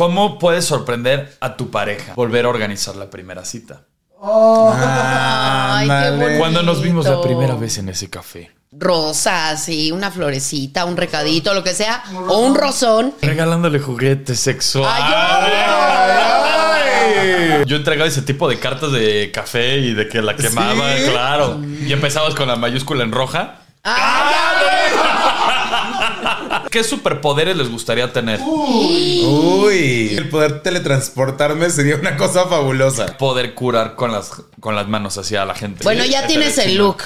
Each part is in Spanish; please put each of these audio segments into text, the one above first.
¿Cómo puedes sorprender a tu pareja? Volver a organizar la primera cita. Ay, qué bonito. Cuando nos vimos la primera vez en ese café. Rosas y una florecita, un recadito, lo que sea. O un rosón. Regalándole juguetes sexuales. Yo entregaba ese tipo de cartas de café y de que la quemaba, claro. Y empezabas con la mayúscula en roja. ¿Qué superpoderes les gustaría tener? Uy, el poder teletransportarme sería una cosa fabulosa. Poder curar con las, con las manos hacia la gente. Bueno, ya tienes el look.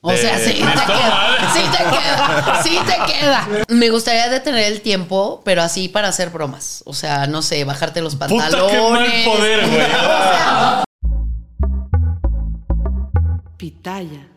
O sea, sí te queda. madre. Sí te queda. Sí te queda. Me gustaría detener el tiempo, pero así para hacer bromas. O sea, no sé, bajarte los Puta, pantalones. qué mal poder, güey. Pitaya.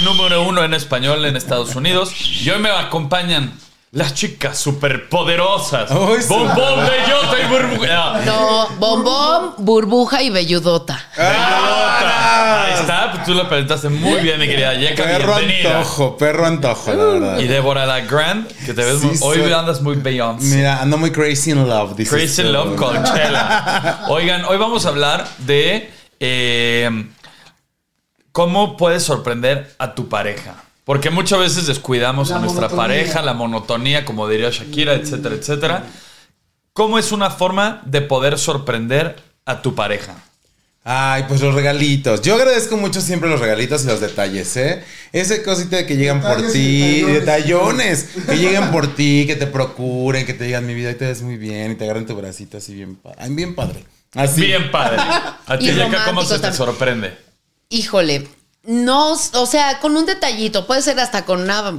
Número uno en español en Estados Unidos. Y hoy me acompañan las chicas superpoderosas. Sí. Bombón, bellota y burbuja. No, bombón, burbuja y velludota. Ahí está, pues tú lo presentaste muy bien, mi querida Yeka. Perro Bienvenida. antojo, perro antojo, la verdad. Y Débora la Grand, que te ves Sí, muy- hoy soy- andas muy Beyoncé. Mira, ando muy crazy in love. Crazy in. Love con Chela. Oigan, hoy vamos a hablar de eh, cómo puedes sorprender a tu pareja. Porque muchas veces descuidamos a nuestra pareja, la monotonía, como diría Shakira, etcétera, etcétera. ¿Cómo es una forma de poder sorprender a tu pareja? Ay, pues los regalitos. Yo agradezco mucho siempre los regalitos y los detalles, ¿eh? Ese cosita de que llegan por ti, detallones, que lleguen por ti, que te procuren, que te digan mi vida y te ves muy bien y te agarren tu bracito así bien bien padre. Así. Bien padre. A ti, ¿cómo se te sorprende? Híjole. No, o sea, con un detallito, puede ser hasta con una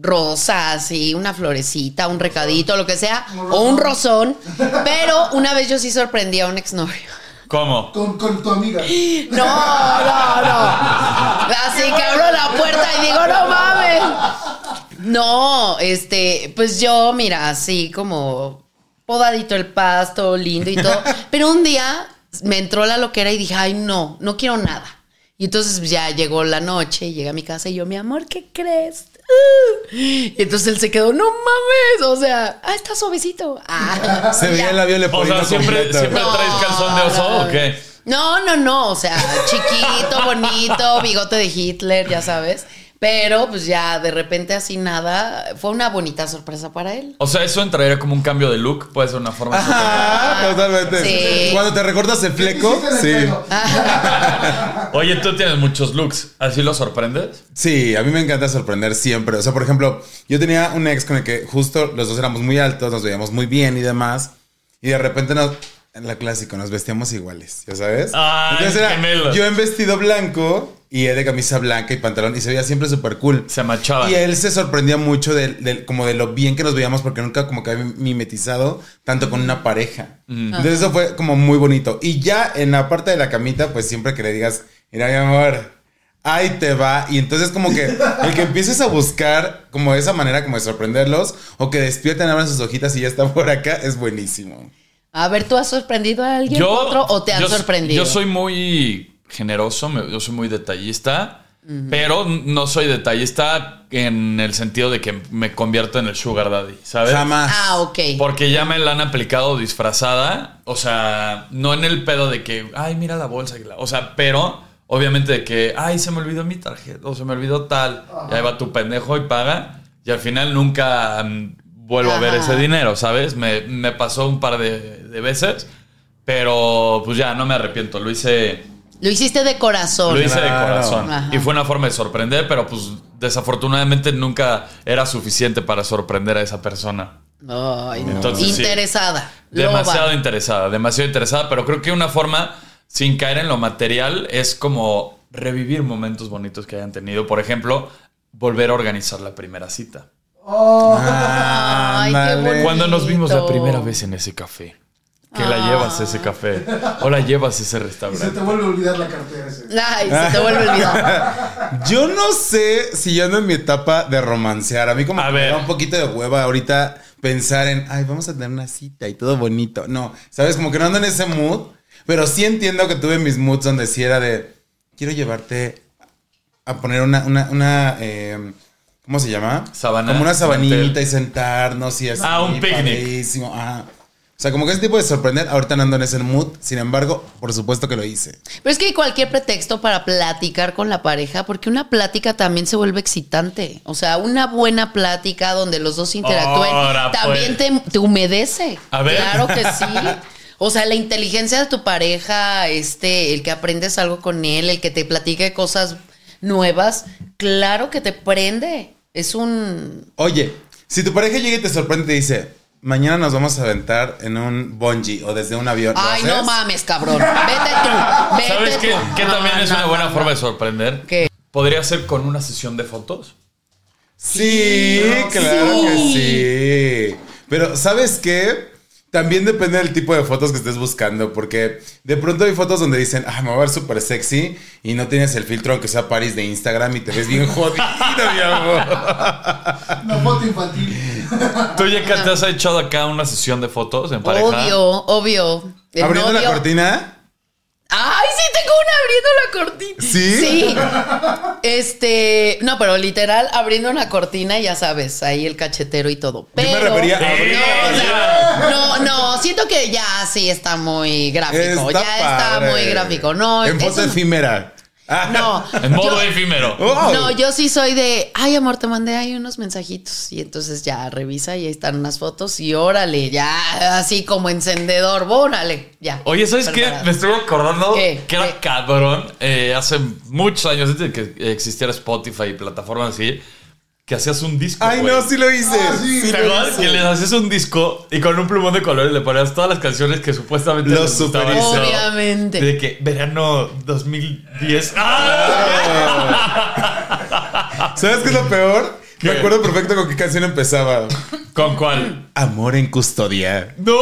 rosa, así, una florecita, un recadito, lo que sea, o un rosón. Pero una vez yo sí sorprendí a un exnovio. ¿Cómo? Con, con tu amiga. No, no, no. Así que abro la puerta y digo, no mames. No, este, pues yo, mira, así como podadito el pasto, lindo y todo. Pero un día me entró la loquera y dije, ay, no, no quiero nada. Y entonces pues, ya llegó la noche, llegué a mi casa y yo, mi amor, ¿qué crees? Uh. Y entonces él se quedó, no mames, o sea, ah, está suavecito. Ah, Se veía el labio O leporino sea, ¿siempre, completo. siempre No, traes calzón de oso no. o qué? No, no, no, o sea, chiquito, bonito, bigote de Hitler, ya sabes. Pero pues ya de repente así nada, fue una bonita sorpresa para él. O sea, eso entraría como un cambio de look. Puede ser una forma de Ajá, totalmente. Sí. Cuando te recortas el fleco, Sí. Oye, tú tienes muchos looks. ¿Así lo sorprendes? Sí, a mí me encanta sorprender siempre. O sea, por ejemplo, yo tenía un ex con el que justo los dos éramos muy altos, nos veíamos muy bien y demás. Y de repente nos, en la clásico, nos vestíamos iguales, ¿ya sabes? Ay, Entonces era gemelos. yo en vestido blanco y él de camisa blanca y pantalón y se veía siempre súper cool. Se machaba. Y él se sorprendía mucho de, de- como de lo bien que nos veíamos porque nunca como que había mimetizado tanto con una pareja. Entonces eso fue como muy bonito. Y ya en la parte de la camita, pues siempre que le digas, mira mi amor, ahí te va. Y entonces como que el que empieces a buscar como esa manera como de sorprenderlos o que despierten, abran sus hojitas y ya está por acá, es buenísimo. A ver, ¿tú has sorprendido a alguien otro o te han yo- sorprendido? Yo soy muy generoso, me- yo soy muy detallista, pero no soy detallista en el sentido de que me convierto en el sugar daddy, ¿sabes? Jamás. Ah, ok. Porque ya me la han aplicado disfrazada. O sea, no en el pedo de que, ay, mira la bolsa. que la-". O sea, pero obviamente de que, ay, se me olvidó mi tarjeta o se me olvidó tal. Y ahí va tu pendejo y paga. Y al final nunca mm, vuelvo a ver Ajá. ese dinero, ¿sabes? Me, me pasó un par de, de veces. Pero pues ya, no me arrepiento. Lo hice, Lo hiciste de corazón. lo hice de Claro. corazón. Ajá. Y fue una forma de sorprender, pero pues desafortunadamente nunca era suficiente para sorprender a esa persona. Ay, no. Entonces, sí. Interesada. Demasiado interesada, demasiado interesada, pero creo que una forma, sin caer en lo material, es como revivir momentos bonitos que hayan tenido. Por ejemplo, volver a organizar la primera cita. Ay, qué Ándale. bonito. Cuando nos vimos la primera vez en ese café. Que la Ah. llevas a ese café. O la llevas a ese Y se te restaurante. vuelve a olvidar la cartera ese. Ay, se te vuelve a olvidar. Yo no sé si yo ando en mi etapa de romancear. A mí como A que me da un poquito de hueva ahorita pensar en, ay, vamos a tener una cita y todo bonito. No, sabes, como que no ando en ese mood. Pero sí entiendo que tuve mis moods donde sí era de, quiero llevarte a poner una, una, una eh, ¿cómo se llama? Sabana. Como una sabanita y sentarnos y así. Ah, un picnic. padrísimo, ajá. O sea, como que ese tipo de sorprender, ahorita no ando en ese mood. Sin embargo, por supuesto que lo hice. Pero es que hay cualquier pretexto para platicar con la pareja, porque una plática también se vuelve excitante. O sea, una buena plática donde los dos interactúen Ahora, también pues. te, te humedece. A ver. Claro que sí. O sea, la inteligencia de tu pareja, este, el que aprendes algo con él, el que te platique cosas nuevas, claro que te prende. Es un. Oye, si tu pareja llega y te sorprende y te dice, mañana nos vamos a aventar en un bungee o desde un avión. ¿lo Ay, no mames, cabrón. Vete tú. Vete ¿Sabes qué, No, también es no, una buena no, forma no. de sorprender? ¿Qué? Podría ser con una sesión de fotos. Sí, claro que sí. Pero, ¿sabes qué? También depende del tipo de fotos que estés buscando, porque de pronto hay fotos donde dicen, ah, me voy a ver súper sexy y no tienes el filtro aunque sea Paris de Instagram y te ves bien jodido, mi amor. Una foto infantil. ¿Tú ya te has echado acá una sesión de fotos en pareja? Obvio, obvio. El Abriendo la cortina. Ay, sí, tengo una abriendo la cortina. ¿Sí? Sí. Este, no, pero literal, abriendo una cortina, ya sabes, ahí el cachetero y todo. Pero, Yo me refería a abrir. No, o sea, no, no, siento que ya sí está muy gráfico. Está ya está padre. muy gráfico. No, En foto efímera. Ah. No. En modo Yo- efímero. Oh. No, yo sí soy de, ay amor, te mandé ahí unos mensajitos. Y entonces ya revisa y ahí están unas fotos y órale, ya así como encendedor, órale, ya. Oye, ¿sabes qué? Me estoy acordando ¿Qué? que era ¿Qué? cabrón eh, hace muchos años antes de que existiera Spotify y plataformas así, que hacías un disco. Ay, güey. no, sí lo hice. Ah, sí. Sí ¿Te acuerdas que les hacías un disco y con un plumón de colores le ponías todas las canciones que supuestamente Lo les gustaban? Obviamente. De que verano 2010. ¡Ah! ¿Sabes qué es lo peor? ¿Qué? Me acuerdo perfecto con qué canción empezaba. ¿Con cuál? Amor en custodia. ¡No!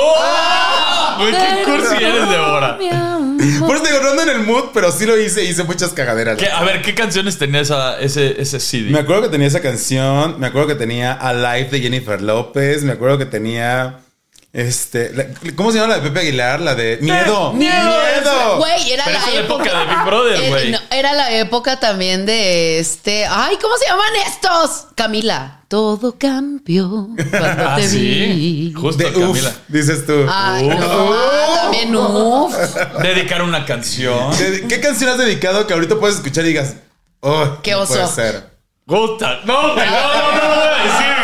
Güey, qué cursi eres, Débora. Por eso te digo, no ando en el mood, pero sí lo hice. Hice muchas cagaderas. ¿Qué- a ver, ¿qué canciones tenía esa, ese, ese CD? Me acuerdo que tenía esa canción. Me acuerdo que tenía Alive de Jennifer López. Me acuerdo que tenía. Este. la- ¿Cómo se llama la de Pepe Aguilar? La de Miedo. Miedo. Güey, era Pero la época, época de Big Brother, Eh, güey. no, era la época también de este. Ay, ¿cómo se llaman estos? Camila. Todo cambió cuando Ah, te sí. vi. Justo, De uf, Camila. dices tú. Ay, Uf. no, ah, también uf. Dedicar una canción. ¿De- ¿Qué canción has dedicado que ahorita puedes escuchar y digas, oh, Qué no oso. puede ser? Gusta. No, güey, no, no, no, no voy a decir, güey.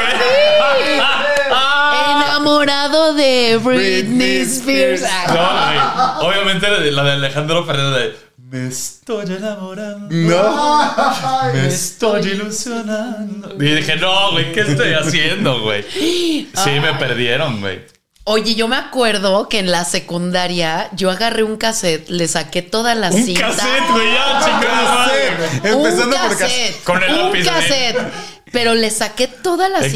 Enamorado de Britney Spears. No. Obviamente la de, Alejandro Fernández de Me estoy enamorando. No. Me estoy ilusionando. Y dije, no, güey, ¿qué estoy haciendo, güey? Sí, me perdieron, güey. Oye, yo me acuerdo que en la secundaria yo agarré un cassette, le saqué toda la Un cinta. cassette, güey, ya, chingada. Cassette. Empezando un por cassette, cassette. Con el un lápiz de- cassette. Pero le saqué toda la El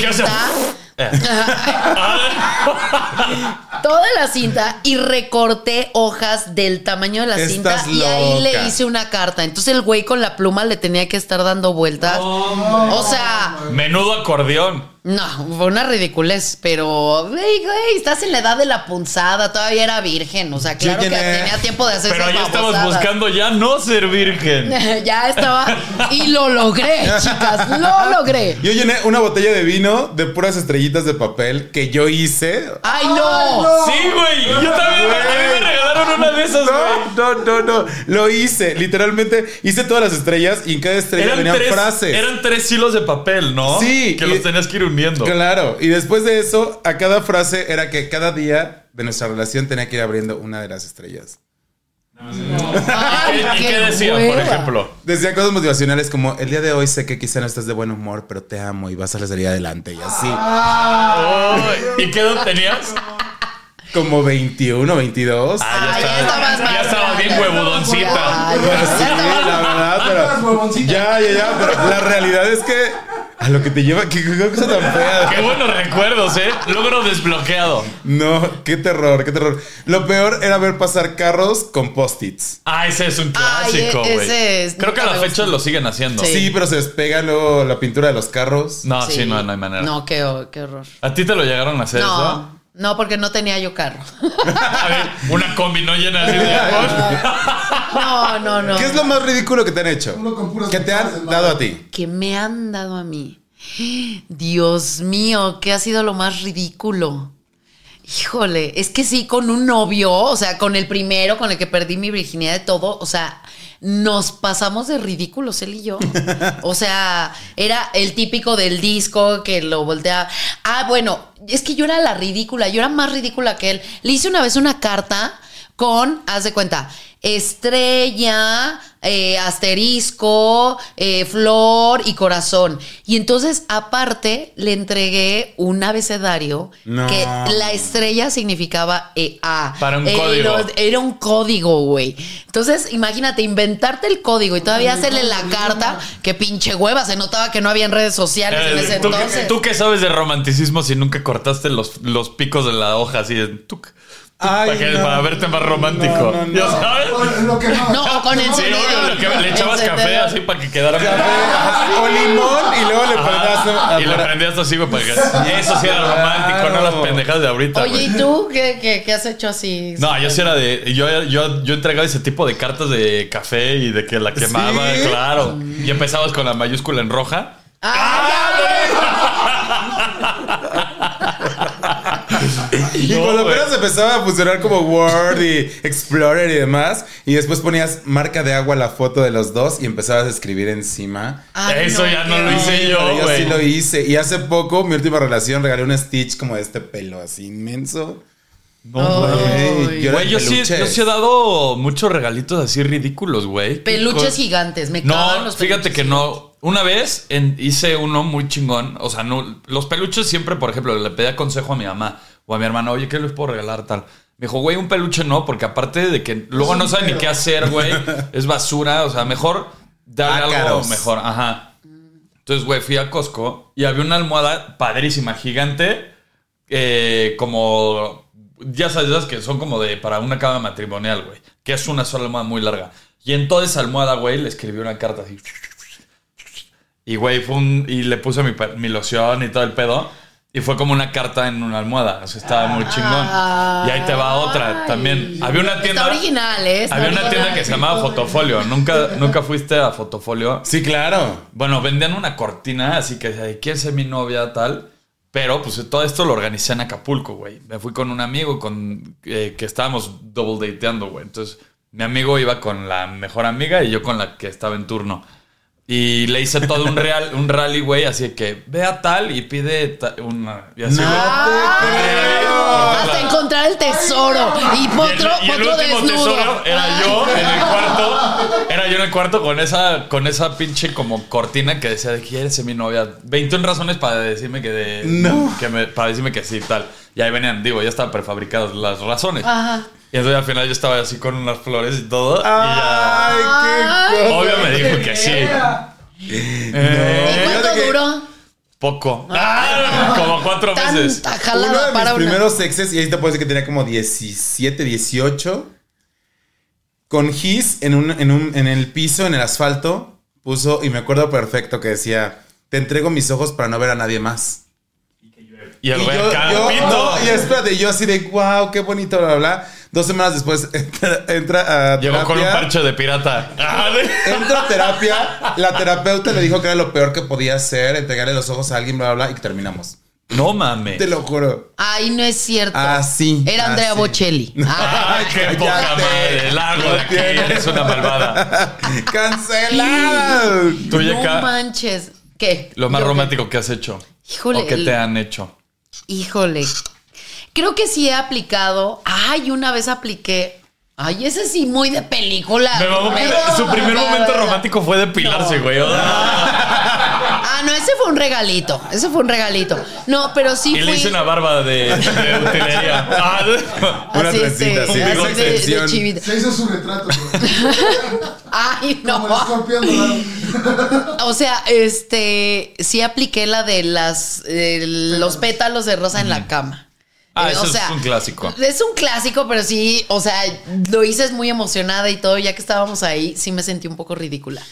toda la cinta y recorté hojas del tamaño de la Estás cinta y ahí le hice una carta. Entonces el güey con la pluma le tenía que estar dando vueltas. o sea, Menudo acordeón. No, fue una ridiculez, pero güey, güey, estás en la edad de la punzada, todavía era virgen, o sea, claro que tenía tiempo de hacer Pero esas ya estabas buscando ya no ser virgen. ya estaba y lo logré, chicas, lo logré. Yo llené una botella de vino de puras estrellitas de papel que yo hice. Ay, no. Sí, güey. Yo también me, a mí me regalaron una de esas, güey. No, no, no, no. Lo hice. Literalmente hice todas las estrellas y en cada estrella Eran venían tres, frases. eran tres hilos de papel, ¿no? Sí, Que y- los tenías que ir Claro. Y después de eso, a cada frase era que cada día de nuestra relación tenía que ir abriendo una de las estrellas. Ay, ¿Y qué decía, por ejemplo? Decía cosas motivacionales como, el día de hoy sé que quizá no estás de buen humor, pero te amo y vas a salir adelante. Y así, Ay, ¿Y qué edad tenías? como 21, 22. Ah, ya ya estaba, ya más estaba bien huevudoncita. Ay, ya sí, la verdad, pero... Ya, ya, ya, pero la realidad es que a lo que te lleva, qué, qué cosa tan fea. Qué buenos recuerdos, ¿eh? Logro desbloqueado. No, qué terror, qué terror. Lo peor era ver pasar carros con post-its. Ah, ese es un Ay, clásico, ese güey. es- Creo que a nunca la me fecha lo siguen haciendo. Sí. Sí, pero se despega luego la pintura de los carros. No, sí, no, no hay manera. No, qué, ho- qué horror. ¿A ti te lo llegaron a hacer eso? No, porque no tenía yo carro. A ver, una combi no llena así de No, no, no. ¿Qué es lo más ridículo que te han hecho? Uno con puras Que te han dado a ti. que me han dado a mí. Dios mío, ¿qué ha sido lo más ridículo? Híjole, es que sí, con un novio, o sea, con el primero, con el que perdí mi virginidad de todo, o sea, nos pasamos de ridículos él y yo. O sea, era el típico del disco que lo voltea. Ah, bueno, es que yo era la ridícula, yo era más ridícula que él. Le hice una vez una carta con, haz de cuenta, estrella, eh, asterisco, eh, flor y corazón. Y entonces, aparte, le entregué un abecedario No. que la estrella significaba EA. Para un Eh, código. Era un código, güey. Entonces, imagínate, inventarte el código y todavía hacerle la carta, que pinche hueva, se notaba que no había en redes sociales en ese ¿Tú, entonces. tú que sabes de romanticismo si nunca cortaste los, los picos de la hoja así de tuc, Ay, para, que- no, para verte más romántico? no, no, no. ¿Ya sabes? Con lo que no. No, o con Sí, obvio, lo que le echabas café así para que quedara Ajá, O limón y luego le prendías. y le prendías así, güey, para que eso sí era romántico, no las pendejadas de ahorita. Oye. ¿y tú qué, qué- qué has hecho así? No, yo sí era de. Yo, yo, yo entregaba ese tipo de cartas de café y de que la quemaba, ¿Sí? claro. Y empezabas con la mayúscula en roja. Y No, cuando güey. apenas empezaba a funcionar como Word y Explorer y demás, y después ponías marca de agua la foto de los dos y empezabas a escribir encima. Ay, Eso ya no lo hice yo, yo sí lo hice. Y hace poco, mi última relación, regalé un Stitch como de este pelo así inmenso. Güey, yo era Güey, yo sí, yo sí he dado muchos regalitos así ridículos, güey. Peluches Con- gigantes, me cagan No, los fíjate que no. Una vez en- hice uno muy chingón. O sea, no, los peluches siempre, por ejemplo, le pedía consejo a mi mamá o a mi hermano, oye, ¿qué les puedo regalar tal? Me dijo, güey, un peluche no, porque aparte de que luego no saben ni qué hacer, güey, es basura. O sea, mejor darle algo mejor. Ajá. Entonces, güey, fui a Costco y había una almohada padrísima, gigante, eh, como. Ya sabes, esas que son como de para una cama matrimonial, güey. Que es una sola almohada muy larga. Y en toda esa almohada, güey, le escribí una carta así. Y, güey, fue un. Y le puse mi, mi loción y todo el pedo. Y fue como una carta en una almohada. O sea, estaba muy chingón. Y ahí te va otra también. Había una tienda. Está original, ¿eh? Está Había una tienda que se llamaba Fotofolio. ¿Nunca, ¿Nunca fuiste a Fotofolio? Sí, claro. Bueno, vendían una cortina, así que ¿quién ser mi novia? Tal. Pero pues todo esto lo organicé en Acapulco, güey. Me fui con un amigo con eh, que estábamos double dateando, güey. Entonces, mi amigo iba con la mejor amiga y yo con la que estaba en turno. Y le hice todo un real, un rally, güey, así que ve a tal y pide ta- una. Y así, No. Hasta encontrar el tesoro. Y Y el, otro, y el otro último desnudo. tesoro era yo en el cuarto. Era yo en el cuarto con esa, con esa pinche como cortina que decía de quién es mi novia. 21 razones para decirme que de, No. que me, para decirme que sí, tal. Y ahí venían, digo, ya estaban prefabricadas las razones. Ajá. Y entonces al final yo estaba así con unas flores y todo. y ya. Ay, qué cosa. Obvio me dijo que sí. Eh, ¿Y cuánto que- duró? poco. Ah, como cuatro meses. Uno de mis para una. primeros exes, y ahí te puedo decir que tenía como 17, 18. Con Gis en, un, en, un, en el piso, en el asfalto, puso, y me acuerdo perfecto que decía: Te entrego mis ojos para no ver a nadie más. Y el Y güey yo, acá, yo- y espérate, yo así de wow, qué bonito, bla, bla, bla. Dos semanas después entra, entra a Llegó con un parche de pirata. Ah, Entra a terapia. La terapeuta le dijo que era lo peor que podía hacer, entregarle los ojos a alguien, bla, bla, bla, y terminamos. No mames. Te lo juro. Ay, no es cierto. Ah, sí. Era Ah, Andrea sí. Bocelli. Ah, Ay, qué poca madre. Largo de aquí. Eres una malvada. ¡Cancelada! Tú, no Yeka, manches. ¿Qué? lo más Yo romántico que has hecho. Híjole, O que el- te han hecho. Híjole. Creo que sí he aplicado. Ay, una vez apliqué. Ay, ese sí, muy de película. Me mamó que su primer momento romántico fue depilarse, güey. Ah, no, ese fue un regalito. Ese fue un regalito. No, pero sí Y le fui. hice una barba de, de utilería. Ah, Una así, trencita, este, sí, así digo de- de, chivita. Se hizo su retrato, güey. Ay, Como no. escorpión dorado. O sea, este, sí apliqué la de las, eh, los pétalos de rosa en la cama. Ah, Eh, eso es un clásico. Es un clásico, pero sí, o sea, lo hice muy emocionada y todo, ya que estábamos ahí, sí me sentí un poco ridícula.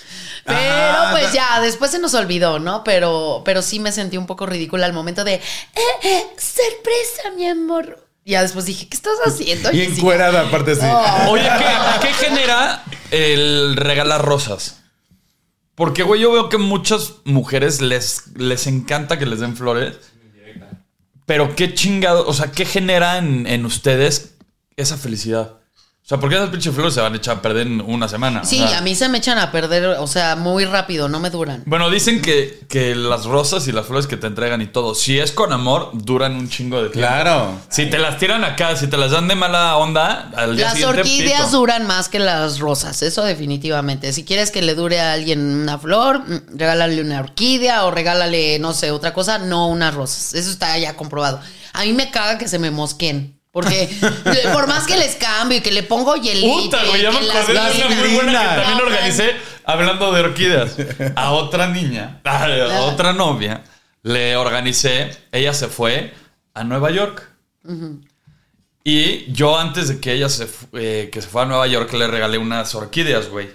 Pero Ah, pues ya, después se nos olvidó, ¿no? Pero, pero sí me sentí un poco ridícula al momento de, eh, eh, sorpresa, mi amor. Ya después dije, ¿qué estás haciendo? Y encuerada, aparte sí. Oye, ¿qué, qué genera el regalar rosas? Porque, güey, yo veo que muchas mujeres les, les encanta que les den flores. Pero qué chingado, o sea, ¿qué genera en, en ustedes esa felicidad? O sea, ¿por qué esas pinches flores se van a echar a perder en una semana? O Sí, sea, a mí se me echan a perder, o sea, muy rápido, no me duran. Bueno, dicen que, que las rosas y las flores que te entregan y todo, si es con amor, duran un chingo de tiempo. Claro. Si te las tiran acá, si te las dan de mala onda, al día Las siguiente. orquídeas pito. duran más que las rosas, eso definitivamente. Si quieres que le dure a alguien una flor, mm, regálale una orquídea o regálale, no sé, otra cosa, no unas rosas. Eso está ya comprobado. A mí me caga que se me mosquen. Porque por más que les cambio y que le pongo hielito. Puta, y güey, ya me acordé de una muy buena que también organicé hablando de orquídeas. A otra niña, a otra novia, le organicé, ella se fue a Nueva York. Y yo antes de que ella se, eh, que se fue a Nueva York le regalé unas orquídeas, güey.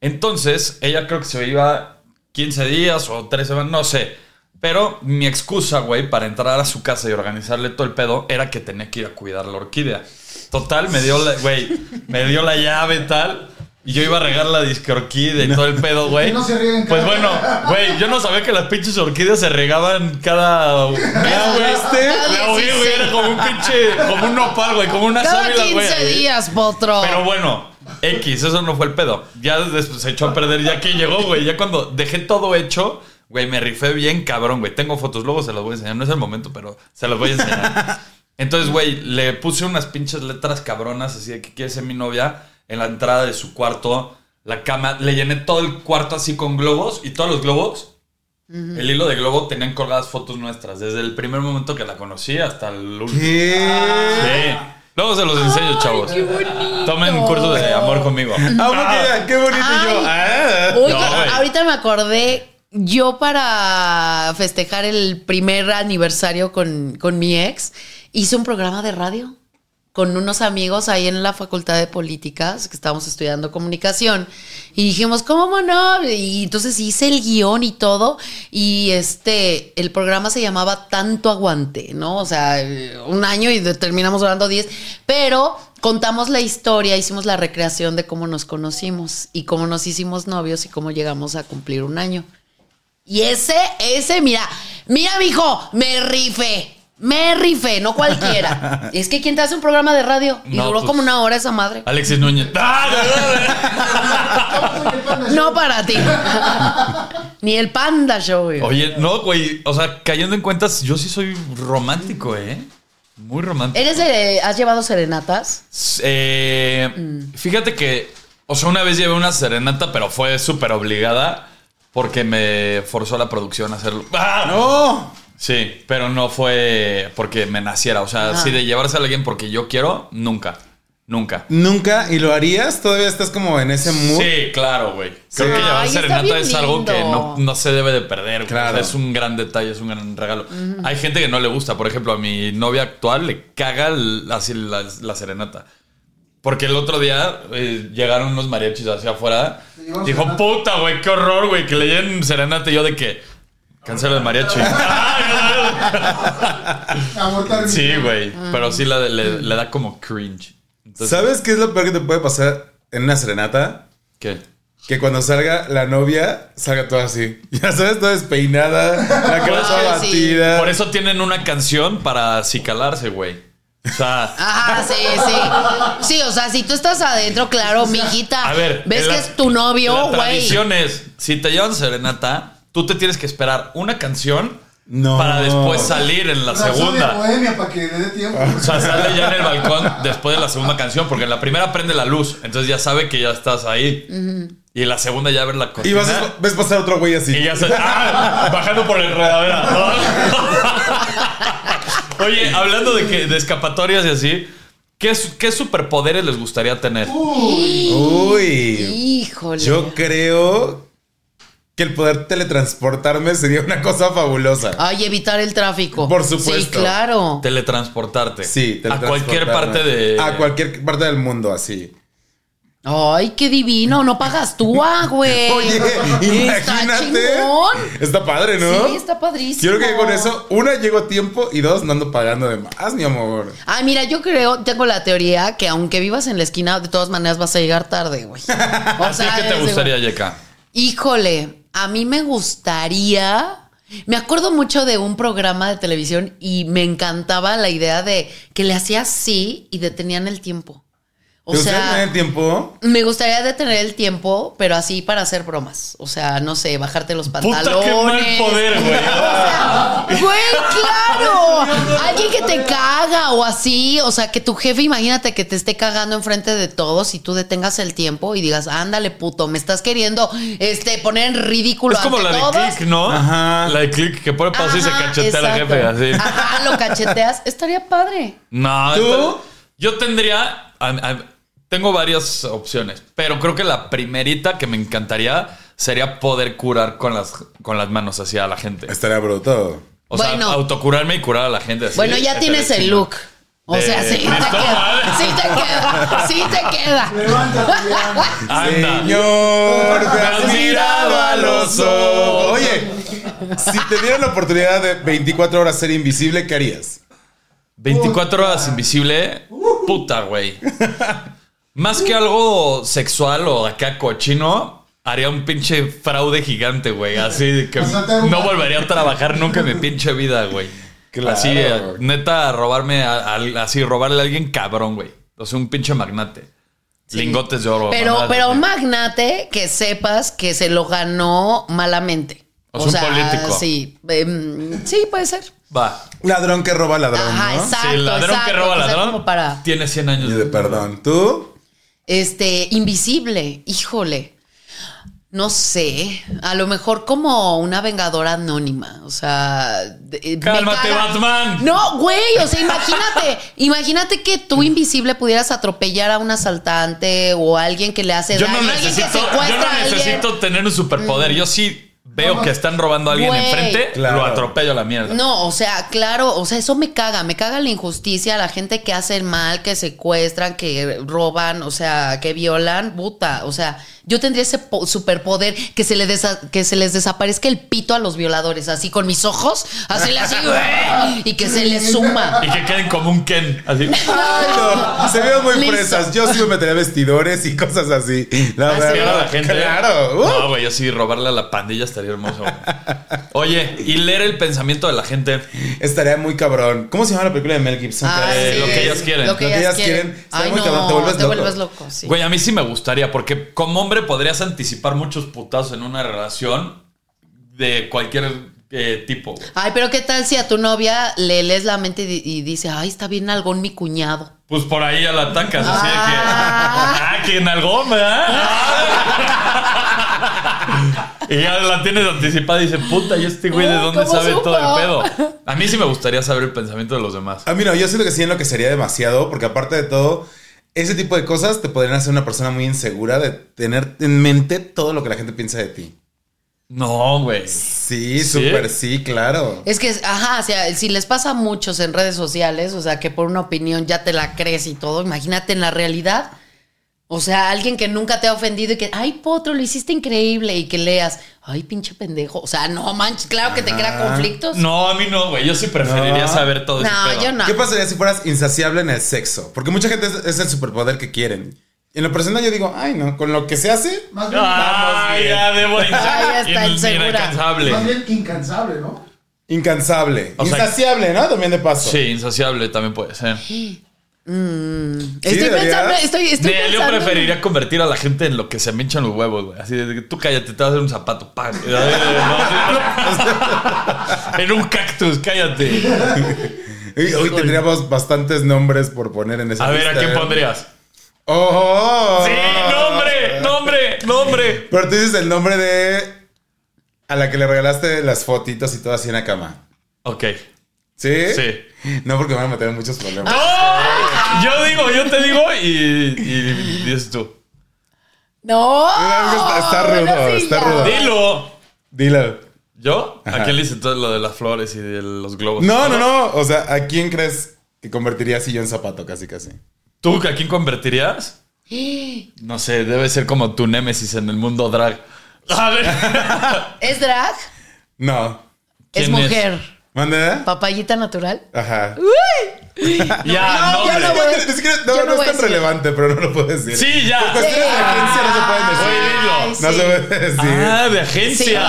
Entonces, ella creo que se iba 15 días o 3 semanas, no sé. Pero mi excusa, güey, para entrar a su casa y organizarle todo el pedo era que tenía que ir a cuidar la orquídea. Total, me dio la, güey, me dio la llave y tal. Y yo iba a regar la disque orquídea y todo el pedo, güey. No se rieguen Pues bueno, güey, yo no sabía que las pinches orquídeas se regaban cada mes, güey. ¿Viste? Me ahogué, güey, era como un pinche, como un nopal, güey, como una sábila, 15 güey. ahí. días, potro. Pero bueno, X, eso no fue el pedo. Ya después se echó a perder ya que llegó, güey. Ya cuando dejé todo hecho, güey, me rifé bien cabrón, güey. Tengo fotos, luego se las voy a enseñar. No es el momento, pero se las voy a enseñar. Entonces, güey, le puse unas pinches letras cabronas, así de que quiere ser mi novia, en la entrada de su cuarto, la cama. Le llené todo el cuarto así con globos y todos los globos. El hilo de globo tenían colgadas fotos nuestras, desde el primer momento que la conocí hasta el último. ¿Qué? Sí. Luego se los enseño, chavos. Tomen un curso de amor conmigo. Ah, porque- qué bonito y yo. Ah. No, güey. ahorita me acordé, yo para festejar el primer aniversario con, con mi ex, hice un programa de radio con unos amigos ahí en la Facultad de Políticas, que estábamos estudiando comunicación, y dijimos, ¿cómo no? Y entonces hice el guion y todo, y este, el programa se llamaba Tanto Aguante, ¿no? O sea, un año y terminamos durando 10, pero contamos la historia, hicimos la recreación de cómo nos conocimos y cómo nos hicimos novios y cómo llegamos a cumplir un año. Y ese, ese, mira, mira, mijo, me rifé. Me rifé, no cualquiera. es que ¿quién te hace un programa de radio? Y No, duró pues- como una hora esa madre. Alexis Núñez. ¡Ah! No para ti. Ni el Panda Show, güey. Oye, no, güey. O sea, cayendo en cuentas, yo sí soy romántico, ¿eh? Muy romántico. ¿Eres de, ¿Has llevado serenatas? Eh, Fíjate que, o sea, una vez llevé una serenata, pero fue súper obligada porque me forzó la producción a hacerlo. ¡Ah! No. Sí, pero no fue porque me naciera. O sea, Ajá. sí de llevarse a alguien porque yo quiero, nunca. Nunca. Nunca. ¿Y lo harías? ¿Todavía estás como en ese mood? Sí, claro, güey. Creo que llevar serenata es algo que no, no se debe de perder. Claro. O sea, es un gran detalle, es un gran regalo. Hay gente que no le gusta. Por ejemplo, a mi novia actual le caga el- así la, la serenata. Porque el otro día eh, llegaron unos mariachis hacia afuera. Dijo, puta, güey, qué horror, güey, que le lleven serenata. Y yo de que, cancelo el mariachi. Sí, güey. Pero sí la- le, le da como cringe. Entonces, ¿Sabes qué es lo peor que te puede pasar en una serenata? ¿Qué? Que cuando salga la novia, salga toda así. Ya sabes, toda despeinada, la cara toda sí. batida. Por eso tienen una canción para acicalarse, güey. O sea, Ajá, sí, sí. Sí, o sea, si tú estás adentro, claro, mijita. a ver. ¿Ves que la- es tu novio, La güey? es, si te llevan serenata, tú te tienes que esperar una canción No. para después salir en la Razón segunda. bohemia para que le dé tiempo. O sea, sale ya en el balcón después de la segunda canción, porque en la primera prende la luz, entonces ya sabe que ya estás ahí. Y en la segunda ya ver la Y cortina. vas, ves pasar otro güey así. Y ya se. ¡Ah! Bajando por la enredadera. Oye, hablando de, que, de escapatorias y así, ¿qué, ¿qué superpoderes les gustaría tener? Uy. Híjole. Yo creo que el poder teletransportarme sería una cosa fabulosa. Ay, evitar el tráfico. Por supuesto. Sí, claro. Teletransportarte. Sí, A cualquier parte de. A cualquier parte del mundo, así. Ay, qué divino. No pagas tú, ah, güey. Oye, Está imagínate. chingón. Está padre, ¿no? Sí, está padrísimo. Quiero que con eso, una, llego a tiempo y dos, no ando pagando de más, mi amor. Ay, mira, yo creo, tengo la teoría que aunque vivas en la esquina, de todas maneras vas a llegar tarde, güey. O ¿A ti qué te gustaría, Yeka? Híjole, a mí me gustaría. Me acuerdo mucho de un programa de televisión y me encantaba la idea de que le hacía así y detenían el tiempo. O ¿Te gustaría sea, tener tiempo? me gustaría detener el tiempo, pero así para hacer bromas. O sea, no sé, bajarte los Puta, pantalones. qué mal poder, güey. Güey, claro. Alguien que te caga o así. O sea, que tu jefe, imagínate que te esté cagando enfrente de todos y tú detengas el tiempo y digas, ándale, puto, me estás queriendo este, poner en ridículo. Es como ante la de todos". click, ¿no? Ajá. La de click que pone pausa y se cachetea al exacto. jefe así. Ajá, lo cacheteas. Estaría padre. No, ¿Tú? yo tendría. a- a- tengo varias opciones, pero creo que la primerita que me encantaría sería poder curar con las, con las manos hacia la gente. Estaría bruto. O Bueno. sea, autocurarme y curar a la gente. así. bueno, ya tienes el look. O sea, sí te queda. Sí te queda. Sí te queda. Anda. Señor, Me has mirado a los ojos. Oye, si te dieran la oportunidad de 24 horas ser invisible, ¿qué harías? 24 horas invisible. Puta, güey. Más que algo sexual o acá cochino, haría un pinche fraude gigante, güey. Así de que no volvería a trabajar nunca en mi pinche vida, güey. Claro. Así, eh, neta, robarme, a- a- así, robarle a alguien cabrón, güey. O sea, un pinche magnate. Lingotes de oro. Pero, mamadas pero magnate que sepas que se lo ganó malamente. O sea, un político. Sí, em, sí, puede ser. Va. Ladrón que roba ladrón, Ajá, ¿no? exacto. Sí, ladrón que exacto, roba que sea ladrón para, tiene 100 años. Y de perdón. ¿Tú? Este, invisible, híjole. No sé, a lo mejor como una vengadora anónima, o sea... me Cálmate, Batman. No, güey, o sea, imagínate, imagínate que tú invisible pudieras atropellar a un asaltante o a alguien que le hace Yo no daño, alguien que necesito, yo a alguien. necesito tener un superpoder. Yo sí veo que están robando a alguien enfrente, Claro. lo atropello a la mierda. No, o sea, claro, o sea, eso me caga, me caga la injusticia, la gente que hace el mal, que secuestran, que roban, o sea, que violan, puta, o sea, yo tendría ese po- superpoder que se, le desa- que se les desaparezca el pito a los violadores, así con mis ojos, así, ¡güey! y que se les suma. Y que queden como un Ken. Así. Ay, no. Se veo muy Listo. fresas. Yo sí me metería vestidores y cosas así. La Así verdad. la gente. Claro. Uh. No, güey, yo sí robarle a la pandilla estaría hermoso. Oye, y leer el pensamiento de la gente. Estaría muy cabrón. ¿Cómo se llama la película de Mel Gibson? Ah, Eh, sí. lo que ellas quieren. Lo que Lo que ellas ellas quieren. quieren. Ay, muy no, cabrón, te vuelves te loco. vuelves loco, sí. Güey, a mí sí me gustaría, porque como hombre podrías anticipar muchos putazos en una relación de cualquier eh, tipo. Ay, pero ¿qué tal si a tu novia le lees la mente y, di- y dice, ay, está bien algón mi cuñado? Pues por ahí ya la atacas, así de que. Ah. Ah, que en algo, ¿verdad? y ya la tienes anticipada y dice, puta, ¿y este güey de Oh, dónde ¿cómo sabe supo? todo el pedo? A mí sí me gustaría saber el pensamiento de los demás. A mí no, yo siento que sí en lo que sería demasiado, porque aparte de todo, ese tipo de cosas te podrían hacer una persona muy insegura de tener en mente todo lo que la gente piensa de ti. No, güey. Sí, ¿Sí? súper sí, claro. Es que, ajá, o sea, si les pasa a muchos en redes sociales, o sea, que por una opinión ya te la crees y todo, imagínate en la realidad. O sea, alguien que nunca te ha ofendido y que, ay, potro, lo hiciste increíble y que leas, ay, pinche pendejo. O sea, no manches, claro que te crea conflictos. No, a mí no, güey. Yo sí preferiría No. saber todo ese No, pedo. yo no. ¿Qué pasaría si fueras insaciable en el sexo? Porque mucha gente es, es el superpoder que quieren. En lo personal yo digo, ay no, con lo que se hace, Más bien, Ah, ya debo ya está, In- insegura. Inalcanzable. más bien incansable, ¿no? incansable. O sea- Insaciable, ¿no? También de paso. Sí, insaciable también puede ser. Estoy debería. pensando, estoy, estoy Nel, yo pensando. preferiría convertir a la gente en lo que se me hinchan los huevos, güey. Así de que tú cállate, te vas a hacer un zapato. ¡pam! en un cactus, cállate. Y Hoy tendríamos bastantes nombres por poner en esa A ver, ¿a quién ¿eh? pondrías? ¡Oh! Sí, nombre, nombre, nombre. Pero tú dices el nombre de. A la que le regalaste las fotitos y todo así en la cama. Ok. ¿Sí? Sí. No, porque me van a meter en muchos problemas. ¡No! Yo digo, yo te digo y, y dices tú. No. Está- está rudo, sí, está ya. rudo. Dilo. Dilo. ¿Yo? Ajá. ¿A quién le hice todo lo de las flores y de los globos? No, no, no. O sea, ¿a quién crees que convertiría así yo en zapato casi, casi? ¿Tú a quién convertirías? No sé, debe ser como tu némesis en el mundo drag. A ver. ¿Es drag? No. Es ¿Quién es? mujer. ¿Mande? Papayita natural. Ajá. Ya, No, ya no voy. Ni siquiera- no, no, no es tan relevante, pero no lo puedo decir. Sí, ya. Por cuestiones de agencia no se pueden decir. Oye, dilo. Ay, No sí. se puede decir. Ah, de Sí. agencia.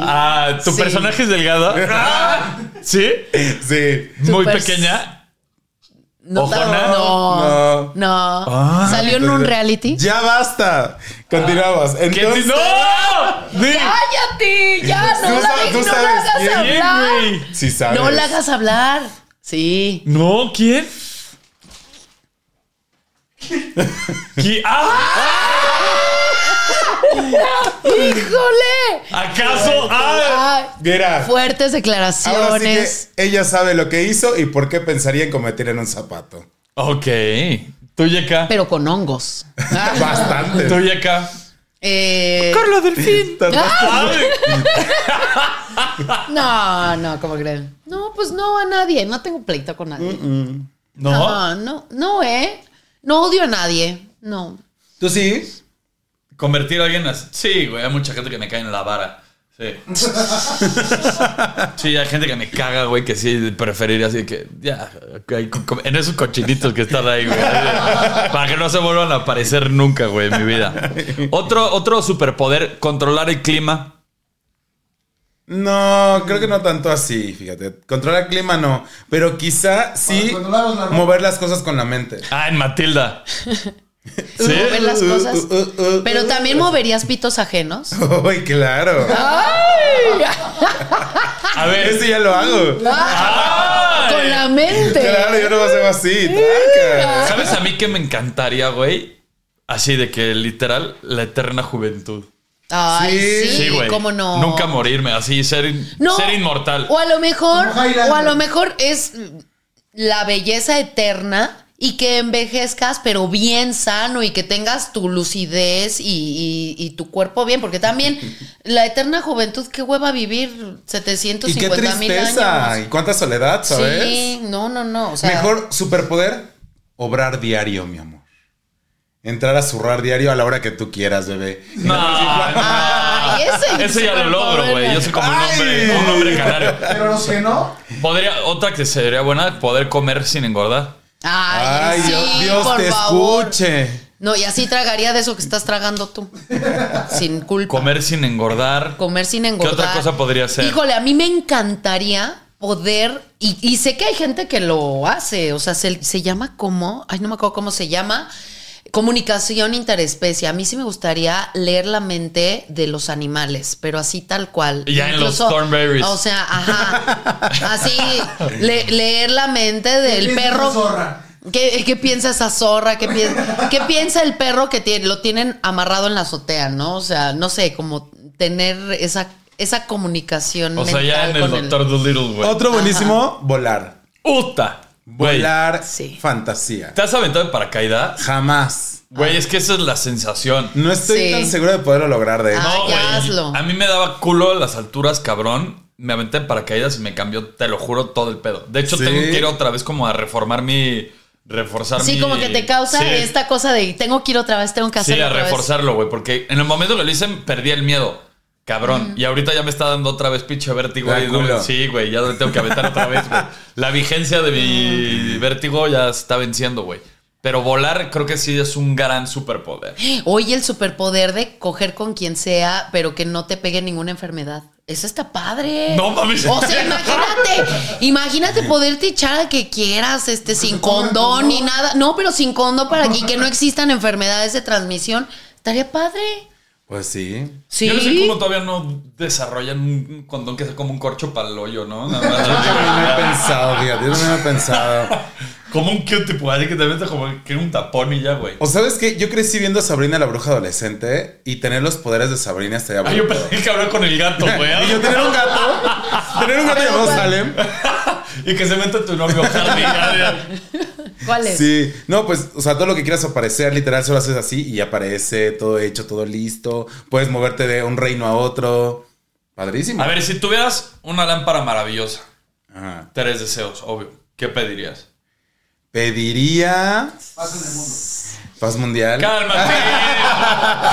Ah, ¿tu Sí. personaje es delgado? Ah, ¿Sí? Sí. Muy Super- pequeña. No, ¿Ojona? no, no. Ah. ¿Salió en un reality? Ya basta. Continuamos. ¿Qué Entonces, ¡No! Di- ¡Cállate! Ya, no la, sabes- no la hagas hablar. Sí sabes. No la hagas hablar. Sí. No, ¿quién? ¿Qui- ¡Ah! ¡Híjole! ¿Acaso? ¡Ah! Ay, Mira. fuertes Ahora sí declaraciones. que ella sabe lo que hizo y por qué pensaría en cometer en un zapato. Ok. ¿Tú, Yeka? Pero con hongos. Bastante. ¿Tú, Yeka? Eh, Carla Delfín. Ay. no, no, ¿cómo creen? No, pues no a nadie. No tengo pleito con nadie. ¿No? No, no, no, ¿eh? No odio a nadie. No. ¿Tú sí? ¿Convertir a alguien así? Sí, güey. Hay mucha gente que me cae en la vara. Sí. Sí, hay gente que me caga, güey, que sí preferiría así que ya, en esos cochinitos que están ahí, güey. Para que no se vuelvan a aparecer nunca, güey, en mi vida. Otro, otro superpoder, controlar el clima. No, creo que no tanto así, fíjate. Controlar el clima no, pero quizá sí mover las cosas con la mente. Ah, en Matilda. ¿Sí? Mover las Uh, cosas. uh, uh, uh, Pero también moverías pitos ajenos. Uy, claro. ¡Ay! A ver. Ese ya lo hago. ¡Ay! Con la mente. Claro, yo no hago así. ¿Sabes a mí que me encantaría, güey? Así de que literal, la eterna juventud. Ay, Sí. sí, Sí, güey. ¿cómo no? Nunca morirme, así, ser, in- No. ser inmortal. O a lo mejor, o a lo mejor es la belleza eterna y que envejezcas, pero bien sano y que tengas tu lucidez y, y- y tu cuerpo bien, porque también la eterna juventud, qué hueva vivir Y qué 750 mil tristeza. años. Y cuánta soledad, ¿sabes? Sí, no, no, no. O sea, Mejor superpoder, obrar diario, mi amor. Entrar a zurrar diario a la hora que tú quieras, bebé. No, Ay, ese Eso ya lo logro, güey. Yo soy como un hombre, un hombre canario. Pero los que no, Podría, otra que sería buena, poder comer sin engordar. Ay, Ay, sí, Dios, Dios por te favor. escuche. No, y así tragaría de eso que estás tragando tú. Sin culpa. Comer sin engordar. Comer sin engordar. otra cosa podría ser? Híjole, a mí me encantaría poder, y, y sé que hay gente que lo hace, o sea, se, se llama como, ay, no me acuerdo cómo se llama, comunicación interespecie. A mí sí me gustaría leer la mente de los animales, pero así tal cual. Ya en los Thornberrys. O sea, ajá. Así, le- leer la mente del perro. zorra? ¿Qué, qué piensa esa zorra? ¿Qué piensa, qué piensa el perro que tiene, lo tienen amarrado en la azotea, no? O sea, no sé, como tener esa, esa comunicación O sea, ya en el Doctor Dolittle, güey. Otro buenísimo, volar. ¡Uta! Güey, Volar, Sí. fantasía. ¿te has aventado en paracaídas? Jamás. Güey, es que esa es la sensación. No estoy Sí. tan seguro de poderlo lograr, de hecho. Ah, No, ya güey. hazlo. A mí me daba culo las alturas, cabrón. Me aventé en paracaídas y me cambió, te lo juro, todo el pedo. De hecho, ¿Sí? tengo que ir otra vez como a reformar mi. Reforzar mi. Sí, como que te causa Sí. esta cosa de tengo que ir otra vez, tengo que Sí, hacerlo. a otra vez. reforzarlo, güey. Porque en el momento que lo hice, perdí el miedo. Cabrón. Y ahorita ya me está dando otra vez pinche vértigo. Sí, güey. Ya lo tengo que aventar otra vez, güey. La vigencia de mi vértigo ya se está venciendo, güey. Pero volar creo que sí es un gran superpoder. Oye, el superpoder de coger con quien sea, pero que no te pegue ninguna enfermedad. Eso está padre. No mames. O sea, imagínate, imagínate poderte echar a que quieras, este, sin condón ni nada. No, pero sin condón para y que no existan enfermedades de transmisión. Estaría padre. Pues sí. Sí. Yo no sé cómo todavía no desarrollan un condón que sea como un corcho para el hoyo, ¿no? Nada más. Yo también me he pensado, fíjate, yo también me he pensado. como un cute tipo, así que te metes como que un tapón y ya, güey. O sabes que yo crecí viendo a Sabrina la bruja adolescente y tener los poderes de Sabrina estaría Ay, yo bueno. pensé que hablaba con el gato, güey. Y yo tener un gato, tener un gato llamado Salem. y que se meta tu novio. ¿Cuál es? Sí, no, pues, o sea, todo lo que quieras aparecer, literal, solo haces así y aparece todo hecho, todo listo. Puedes moverte de un reino a otro. Padrísimo. A ver, si tuvieras una lámpara maravillosa, Ajá. tres deseos, obvio, ¿qué pedirías? Pediría Paz en el mundo. paz mundial. ¡Cálmate!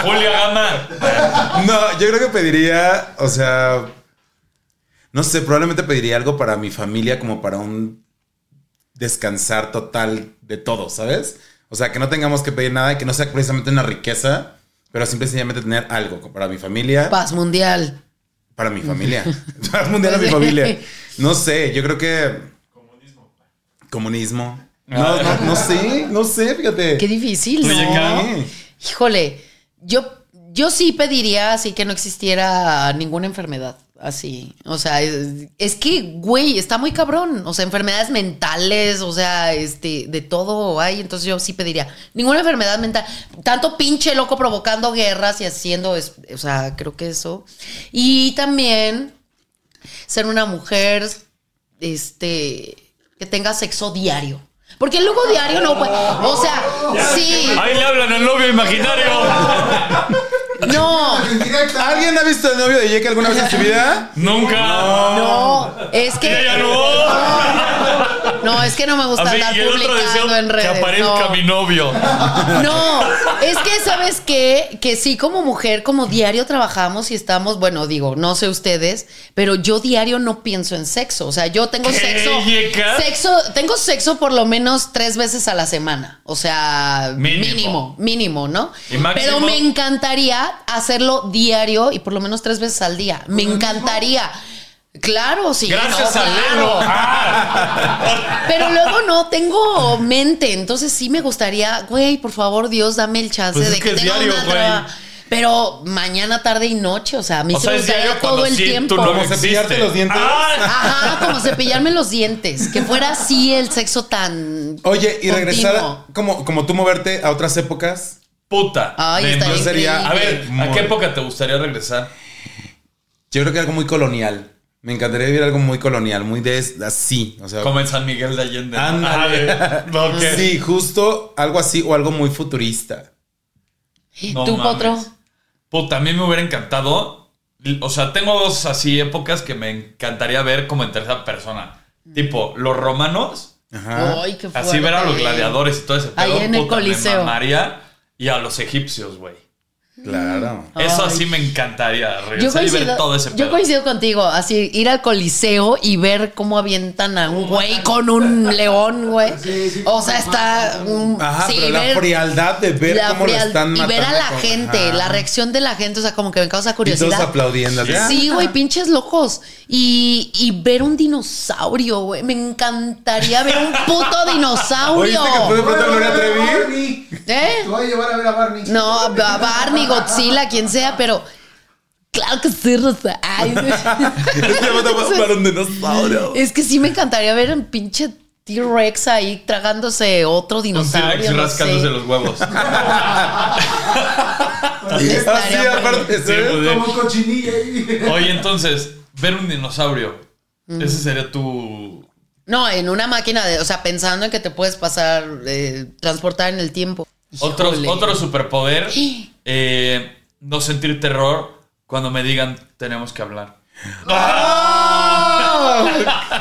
Julia Gama. No, yo creo que pediría, o sea, no sé, probablemente pediría algo para mi familia como para un descansar total de todo, ¿sabes? O sea, que no tengamos que pedir nada y que no sea precisamente una riqueza, pero simple y sencillamente tener algo para mi familia. Paz mundial. Para mi familia. Paz mundial a mi familia. No sé, yo creo que... Comunismo. Comunismo. No, no, no sé, no sé, fíjate. Qué difícil, ¿no? Híjole, yo, yo sí pediría así que no existiera ninguna enfermedad. Así. O sea, es, es que, güey, está muy cabrón. O sea, enfermedades mentales, o sea, este, de todo hay. Entonces yo sí pediría ninguna enfermedad mental. Tanto pinche loco provocando guerras y haciendo, es- o sea, creo que eso. Y también ser una mujer, este, que tenga sexo diario. Porque luego diario no puede. O sea, sí. Ahí le hablan al novio imaginario. No. ¿Alguien ha visto el novio de Jake alguna vez en su vida? Nunca. No, es que. Ya no. No, es que no me gusta andar publicando en redes. que aparezca no. mi novio. No, es que sabes qué? que sí como mujer, como diario trabajamos y estamos, bueno, digo, no sé ustedes, pero yo diario no pienso en sexo, o sea, yo tengo ¿Qué, sexo, sexo, tengo sexo por lo menos tres veces a la semana, o sea, Mínimo. mínimo, mínimo, ¿no? Pero me encantaría hacerlo diario y por lo menos tres veces al día, me encantaría. Claro, sí. Gracias no, a claro. Lelo. Ah. Pero luego no tengo mente, entonces sí me gustaría, güey, por favor, Dios, dame el chance Pues es de que que, es tenga diario, una traba- Pero mañana, tarde y noche, o sea, a mí O se sea, me es diario gustaría cuando todo el sí tiempo. novio Como cepillarte los dientes. Ah, Ajá, como cepillarme los dientes, que fuera así el sexo tan. Oye, y continuo. regresar, como, como tú moverte a otras épocas. puta. Ay, yo sería- A ver. ¿a qué época te gustaría regresar? Yo creo que algo muy colonial. Me encantaría vivir algo muy colonial, muy de así. O sea, Como en San Miguel de Allende. ¿no? Ándale. Ah, no, ¿qué? sí, justo algo así o algo muy futurista. No ¿Tú. Potro? Puta, a mí me hubiera encantado. O sea, tengo dos así épocas que me encantaría ver como en tercera persona. Tipo, los romanos. Ajá. Ay, qué Así ver a los fuerte. gladiadores y todo ese Ahí pedo, en el Coliseo. mamaría. Y a los egipcios, güey. Claro. Eso Ay. sí me encantaría. Yo Regresar y ver coincido, todo ese yo coincido contigo, así ir al coliseo y ver cómo avientan a un güey con un león, güey. Sí, sí. O sea, está... mm, Ajá, sí, pero la frialdad de ver la cómo lo están y ver a la con- gente, Ajá. la reacción de la gente, o sea, como que me causa Y curiosidad. todos aplaudiendo. Sí, güey, pinches locos. Y, y ver un dinosaurio, güey. Me encantaría ver un puto dinosaurio. ¿Oíste que Gloria Trevi? Barney. ¿Eh? Te voy a llevar a ver a Barney. No, a Barney, Godzilla, quien sea, pero. Claro que sí, Rosa. Ay, Es que me tocó para un dinosaurio. es que sí me encantaría ver un pinche T-Rex ahí tragándose otro Un dinosaurio. T-Rex no rascándose sé. los huevos. Así, Como cochinilla ahí. Oye, entonces, ver un dinosaurio. Ese sería tu. No, en una máquina de. O sea, pensando en que te puedes pasar, eh, transportar en el tiempo. Otro, Híjole. otro superpoder. eh, no sentir terror cuando me digan tenemos que hablar. ¡Ah!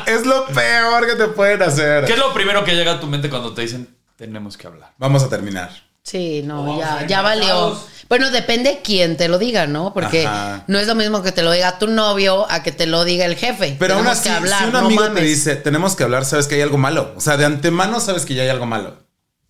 Es lo peor que te pueden hacer. ¿Qué es lo primero que llega a tu mente cuando te dicen tenemos que hablar? Vamos a terminar. Sí, no, ya, ya valió. Bueno, depende quién te lo diga, ¿no? Porque Ajá. no es lo mismo que te lo diga tu novio a que te lo diga el jefe. Pero aún así, que hablar, si un no amigo te dice, tenemos que hablar, sabes que hay algo malo. O sea, de antemano sabes que ya hay algo malo.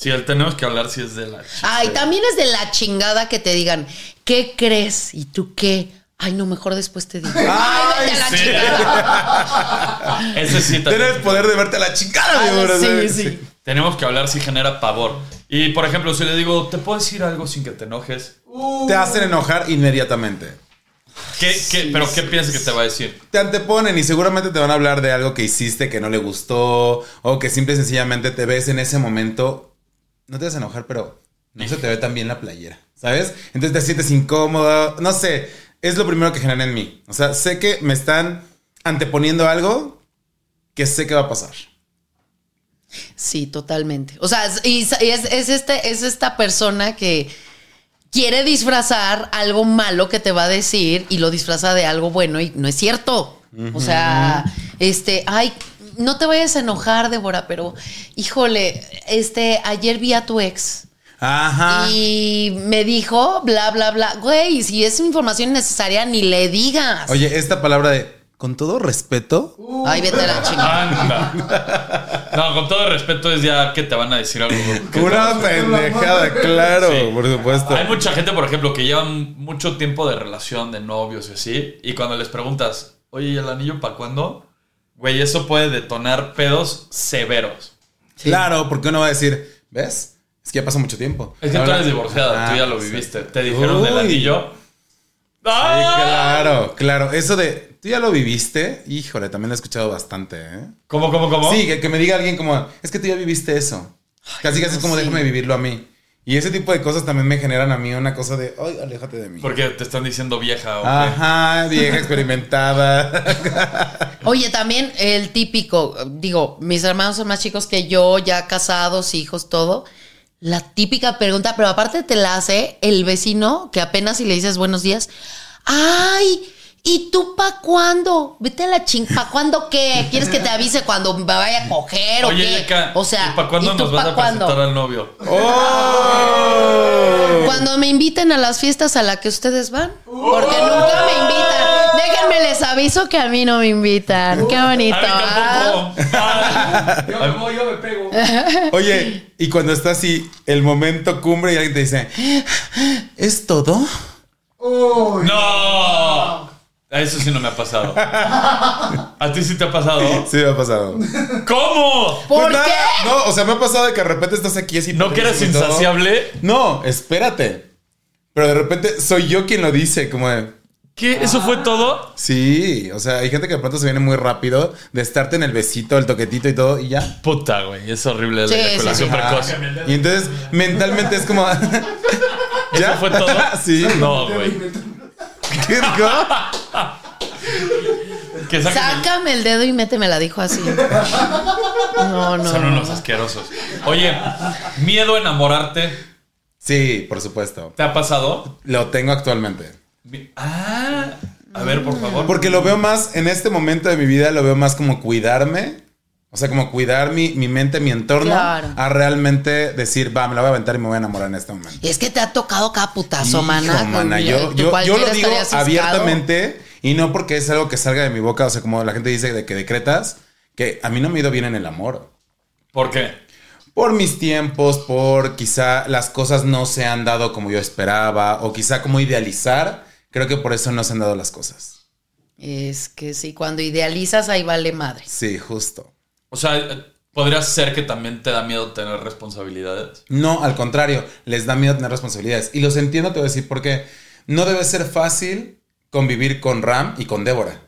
Sí, el tenemos que hablar si es de la. ch- Ay, también es de la chingada que te digan, ¿qué crees? ¿Y tú qué? Ay, no, mejor después te digo. Ay, Ay, vete a la sí. chingada. Ese sí también. Tienes el poder de verte a la chingada, Ah, mi amor, sí, ¿sabes? sí. Tenemos que hablar si genera pavor. Y por ejemplo, si le digo, ¿te puedo decir algo sin que te enojes? Te hacen enojar inmediatamente. ¿Qué, qué- ¿Pero qué piensas que te va a decir? Te anteponen y seguramente te van a hablar de algo que hiciste que no le gustó o que simple y sencillamente te ves en ese momento. No te vas a enojar, pero no se te ve tan bien la playera, ¿sabes? Entonces te sientes incómodo. No sé, es lo primero que genera en mí. O sea, sé que me están anteponiendo algo que sé que va a pasar. Sí, totalmente. O sea, es- y es, es este, es esta persona que quiere disfrazar algo malo que te va a decir y lo disfraza de algo bueno y no es cierto. O sea, este, ay, no te vayas a enojar, Débora, pero híjole, este, ayer vi a tu ex. Ajá. Y me dijo, bla, bla, bla. Güey, si es información innecesaria, ni le digas. Oye, esta palabra de con todo respeto. Ay, vete a la chingada. Anda. No, con todo respeto es ya que te van a decir algo. Una pendejada, claro, Sí. por supuesto. Hay mucha gente, por ejemplo, que llevan mucho tiempo de relación, de novios y así, y cuando les preguntas, oye, ¿y el anillo para cuándo? Güey, eso puede detonar pedos severos. Claro, porque uno va a decir, ¿ves? Es que ya pasó mucho tiempo. Es que tú Habla- eres divorciada, tú Ah, ya lo sí. viviste. Te dijeron del anillo. Sí, ¡Ah! claro, claro. Eso de, tú ya lo viviste, híjole, también lo he escuchado bastante, ¿eh? ¿Cómo, cómo, cómo? Sí, que, que me diga alguien como, es que tú ya viviste eso. Casi, casi es como, sí. déjame vivirlo a mí. Y ese tipo de cosas también me generan a mí una cosa de, ay, aléjate de mí. Porque te están diciendo vieja o? Ajá, vieja experimentada. Oye, también el típico, digo, mis hermanos son más chicos que yo, ya casados, hijos, todo. La típica pregunta, pero aparte te la hace el vecino que apenas si le dices buenos días. ¡Ay! ¿Y tú pa' cuándo? Vete a la ching. ¿Pa' cuándo qué? ¿Quieres que te avise cuando me vaya a coger o Oye, qué? Yeka, o sea, ¿y para cuándo ¿y tú nos vas pa' a cuándo? presentar al novio? ¡Oh! Cuando me inviten a las fiestas a las que ustedes van. Porque nunca me invitan. Déjenme les aviso que a mí no me invitan. Qué bonito. A mí ¿ah? Ah. Yo, como yo me pego. Oye, y cuando está así, el momento cumbre y alguien te dice, ¿es todo? Uy. ¡No! A Eso sí no me ha pasado. ¿A ti sí te ha pasado? Sí, me ha pasado. ¿Cómo? ¿Por Pues nada, qué? No, o sea, me ha pasado de que de repente estás aquí así. ¿No que eres insaciable? No, espérate. Pero de repente soy yo quien lo dice, como de. ¿Qué? ¿Eso fue todo? Sí, o sea, hay gente que de pronto se viene muy rápido de estarte en el besito, el toquetito y todo, y ya. Puta, güey. Es horrible la Sí, eyaculación sí, sí. precoz. Y entonces mentalmente es como. ¿Eso fue todo? sí. No, güey. ¿Qué dijo? Que Sácame el dedo y métemela, dijo así. No, no. Son unos asquerosos. Oye, miedo a enamorarte. Sí, por supuesto. ¿Te ha pasado? Lo tengo actualmente. Ah, a ver, por favor. Porque lo veo más, en este momento de mi vida, lo veo más como cuidarme. O sea, como cuidar mi, mi mente, mi entorno, Claro. a realmente decir, va, me la voy a aventar y me voy a enamorar en este momento. Y es que te ha tocado cada putazo, Hijo, mana. Yo, lo digo abiertamente y no porque es algo que salga de mi boca, o sea, como la gente dice de que decretas, que a mí no me ha ido bien en el amor. ¿Por qué? Por mis tiempos, por quizá las cosas no se han dado como yo esperaba, o quizá como idealizar, creo que por eso no se han dado las cosas. Es que sí, cuando idealizas ahí vale madre. Sí, justo. O sea, ¿podría ser que también te da miedo tener responsabilidades? No, al contrario, les da miedo tener responsabilidades. Y los entiendo, te voy a decir, porque no debe ser fácil convivir con Ram y con Débora.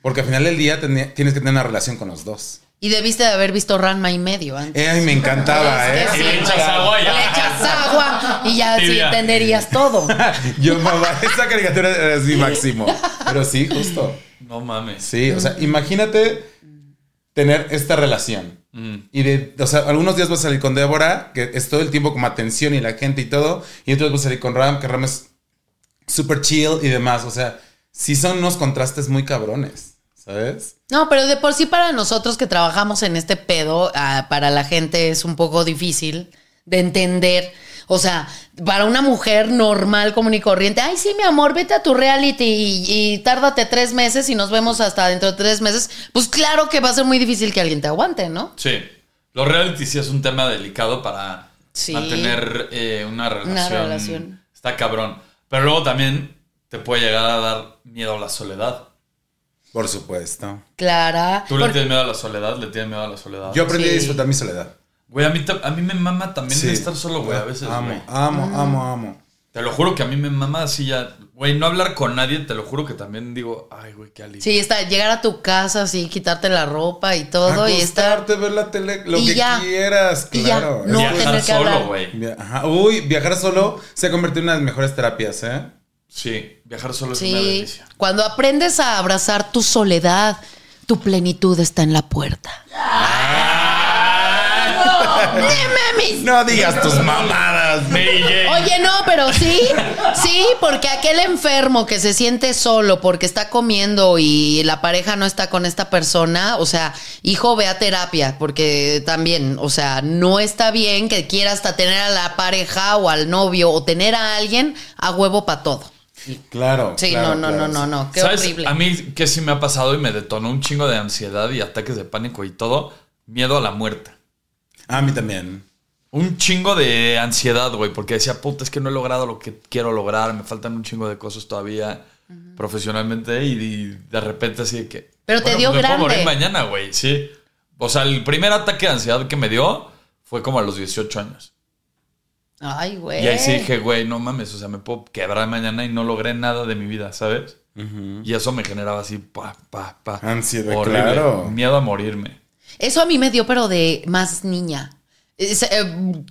Porque al final del día tienes que tener una relación con los dos. Y debiste de haber visto Ranma y medio antes. Eh, a mí me encantaba, ¿eh? Y le echas agua y ya. Le echas agua y ya sí entenderías todo. Yo, mamá, esa caricatura era así máximo. Pero sí, justo. No mames. Sí, o sea, imagínate tener esta relación. Mm. Y de, o sea, algunos días vas a salir con Débora, que es todo el tiempo como atención y la gente y todo. Y otros vas a salir con Ram, que Ram es súper chill y demás. O sea, sí son unos contrastes muy cabrones, ¿sabes? No, pero de por sí para nosotros que trabajamos en este pedo, ah, para la gente es un poco difícil de entender. O sea, para una mujer normal, común y corriente, ay, sí, mi amor, vete a tu reality y, y tárdate tres meses y nos vemos hasta dentro de tres meses. Pues claro que va a ser muy difícil que alguien te aguante, ¿no? Sí. Los reality sí es un tema delicado para Sí. mantener eh, una relación. relación. Está cabrón. Pero luego también te puede llegar a dar miedo a la soledad. Por supuesto. Clara. ¿Tú le tienes miedo a la soledad? ¿Le tienes miedo a la soledad? Yo aprendí Sí. a disfrutar mi soledad. Güey, a mí, a mí me mama también Sí. estar solo, güey, a veces, Amo, güey. amo, Mm. amo, amo. Te lo juro que a mí me mama así ya. Güey, no hablar con nadie, te lo juro que también digo, ay, güey, qué alivio. Sí, está, llegar a tu casa, así, quitarte la ropa y todo y estar. Ver la tele, lo Y que ya. quieras, Y ya, claro. no Viajar tener que solo, hablar. güey. Uy, viajar solo se ha convertido en una de las mejores terapias, ¿eh? Sí, viajar solo es una Sí. delicia. Cuando aprendes a abrazar tu soledad, tu plenitud está en la puerta. ¡No mames! No digas tus mamadas. Mary Jane. Oye, no, pero sí, sí, porque aquel enfermo que se siente solo porque está comiendo y la pareja no está con esta persona, o sea, hijo, ve a terapia, porque también, o sea, no está bien que quiera hasta tener a la pareja o al novio o tener a alguien a huevo para todo. Claro. Sí, claro, no, no, claro, no, no, no, qué ¿Sabes? horrible. A mí que sí me ha pasado y me detonó un chingo de ansiedad y ataques de pánico y todo, miedo a la muerte. A mí también. Un chingo de ansiedad, güey, porque decía, puta, es que no he logrado lo que quiero lograr, me faltan un chingo de cosas todavía profesionalmente y, y de repente así de que... Pero te dio pues me puedo grande. morir mañana, güey, sí. O sea, el primer ataque de ansiedad que me dio fue como a los 18 años. Ay, güey. Y ahí sí dije, güey, no mames, o sea, me puedo quebrar mañana y no logré nada de mi vida, ¿sabes? Y eso me generaba así, pa, pa, pa. Ansiedad, claro. Miedo a morirme. Eso a mí me dio, pero de más niña. Eh,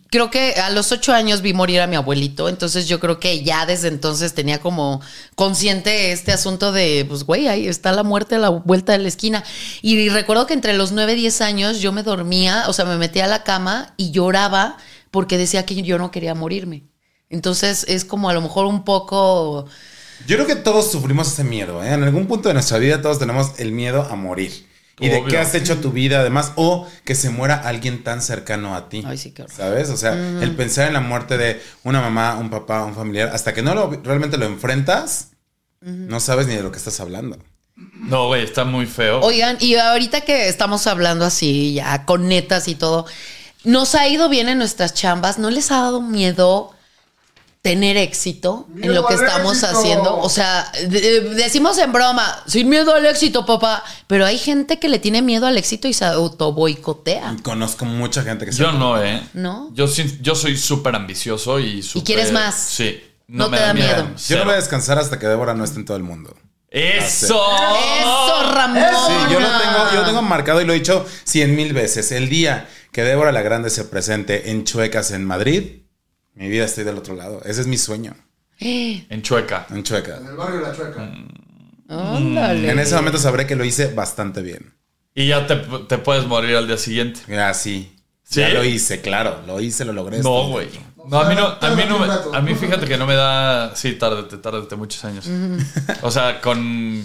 creo que a los ocho años vi morir a mi abuelito, entonces yo creo que ya desde entonces tenía como consciente este asunto de, pues güey, ahí está la muerte a la vuelta de la esquina. Y recuerdo que entre los nueve diez años yo me dormía, o sea, me metía a la cama y lloraba porque decía que yo no quería morirme. Entonces es como a lo mejor un poco... Yo creo que todos sufrimos ese miedo, ¿eh? En algún punto de nuestra vida todos tenemos el miedo a morir. Y de qué has hecho tu vida, además, o que se muera alguien tan cercano a ti. Ay, sí, qué horror. ¿Sabes? O sea, el pensar en la muerte de una mamá, un papá, un familiar, hasta que no lo, realmente lo enfrentas, no sabes ni de lo que estás hablando. No, güey, está muy feo. Oigan, y ahorita que estamos hablando así, ya con netas y todo, nos ha ido bien en nuestras chambas, ¿no les ha dado miedo tener éxito en lo que estamos éxito. haciendo? O sea, de- de- decimos en broma, sin miedo al éxito, papá, pero hay gente que le tiene miedo al éxito y se auto boicotea. Conozco mucha gente que se... Yo no, ¿eh? ¿No? Yo, sí- yo soy súper ambicioso y súper... quieres más? Sí. No me te da miedo. Yo no voy a descansar hasta que Débora no esté en todo el mundo. ¡Eso! Eso, Ramón. Sí, yo lo tengo, yo lo tengo marcado y lo he dicho cien mil veces. El día que Débora la Grande se presente en Chuecas en Madrid, mi vida estoy del otro lado. Ese es mi sueño, En Chueca. en Chuecas. En el barrio de la Chueca. Ándale. En ese momento sabré que lo hice bastante bien. Y ya te, te puedes morir al día siguiente. Así. ¿Sí? Ya lo hice, claro. Lo hice, lo logré. No, güey. No, a mí no, a mí no, me- a mí fíjate que no me da, sí, tárdate, tárdate muchos años. O sea, con,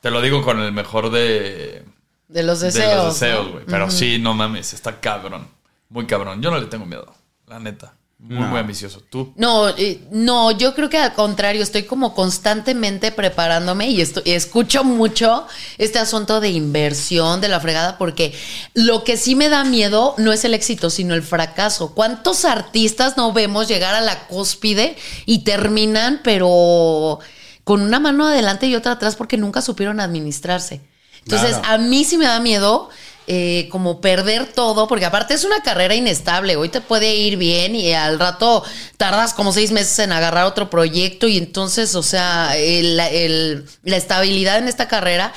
te lo digo con el mejor de, De los de deseos. los deseos, ¿no? güey. Pero sí, no mames, está cabrón. Muy cabrón. Yo no le tengo miedo, la neta. Muy, No. muy ambicioso. Tú. No, eh, no, yo creo que al contrario, estoy como constantemente preparándome y, esto- y escucho mucho este asunto de inversión, de la fregada, porque lo que sí me da miedo no es el éxito, sino el fracaso. ¿Cuántos artistas no vemos llegar a la cúspide y terminan, pero con una mano adelante y otra atrás porque nunca supieron administrarse? Entonces, Claro. a mí sí me da miedo eh, como perder todo, porque aparte es una carrera inestable. Hoy te puede ir bien y al rato tardas como seis meses en agarrar otro proyecto y entonces, o sea, el- la estabilidad en esta carrera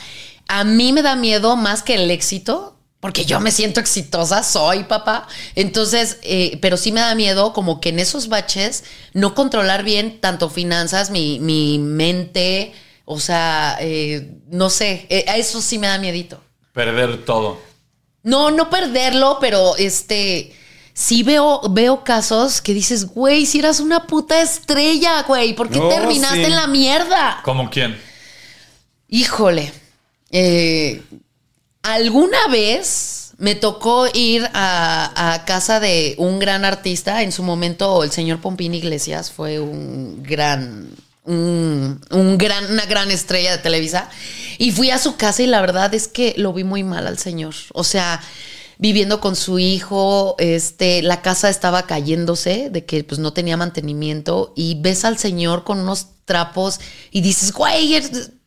a mí me da miedo más que el éxito. Porque yo me siento exitosa, soy papá. Entonces, eh, pero sí me da miedo como que en esos baches no controlar bien tanto finanzas, mi, mi mente, o sea, eh, no sé, a eso sí me da miedito. Perder todo. No, no perderlo, pero este. Sí veo, veo casos que dices, güey, si eras una puta estrella, güey, ¿por qué terminaste sí. en la mierda? ¿Cómo quién? Híjole. eh, Alguna vez me tocó ir a, a casa de un gran artista. En su momento, el señor Pompín Iglesias fue un gran. Un, gran, una gran estrella de Televisa. Y fui a su casa y la verdad es que lo vi muy mal al señor. O sea, viviendo con su hijo, este, la casa estaba cayéndose, de que pues no tenía mantenimiento, y ves al señor con unos trapos y dices, güey,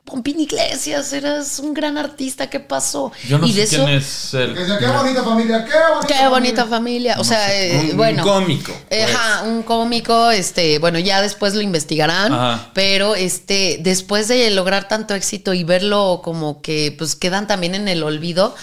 Pompín Iglesias, eras un gran artista, ¿qué pasó? Yo no y sé de quién es el. Que sea, qué bonita familia, qué bonita Qué bonita familia. O sea, eh, Un- un bueno. cómico, pues. Ajá, un cómico. Este, bueno, ya después lo investigarán. Ajá. Pero este, después de lograr tanto éxito y verlo como que pues quedan también en el olvido,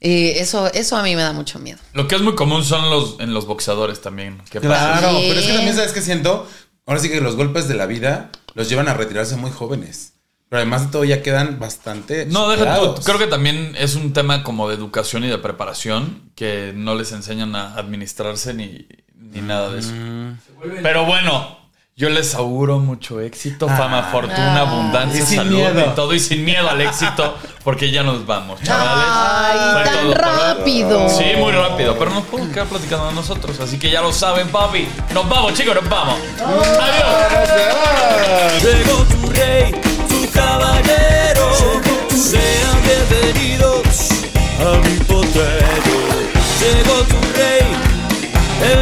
eh, eso, eso a mí me da mucho miedo. Lo que es muy común son los en los boxeadores también. ¿Qué pasa? Claro, Sí. pero es que también sabes que siento, ahora sí que los golpes de la vida los llevan a retirarse muy jóvenes. Pero además de todo ya quedan bastante. No, deja tú. superados. Creo que también es un tema como de educación y de preparación que no les enseñan a administrarse ni, ni nada de eso. Mm. Pero bueno, yo les auguro mucho éxito, fama, fortuna, Ah. abundancia, Y sin salud miedo. y todo. Y sin miedo al éxito, porque ya nos vamos, chavales. Ay, Fue tan rápido. Sí, muy rápido, pero nos podemos quedar platicando nosotros. Así que ya lo saben, papi. Nos vamos, chicos, nos vamos. Adiós. Llegó tu rey, caballeros, sean bienvenidos a mi potrero. Llegó tu rey, el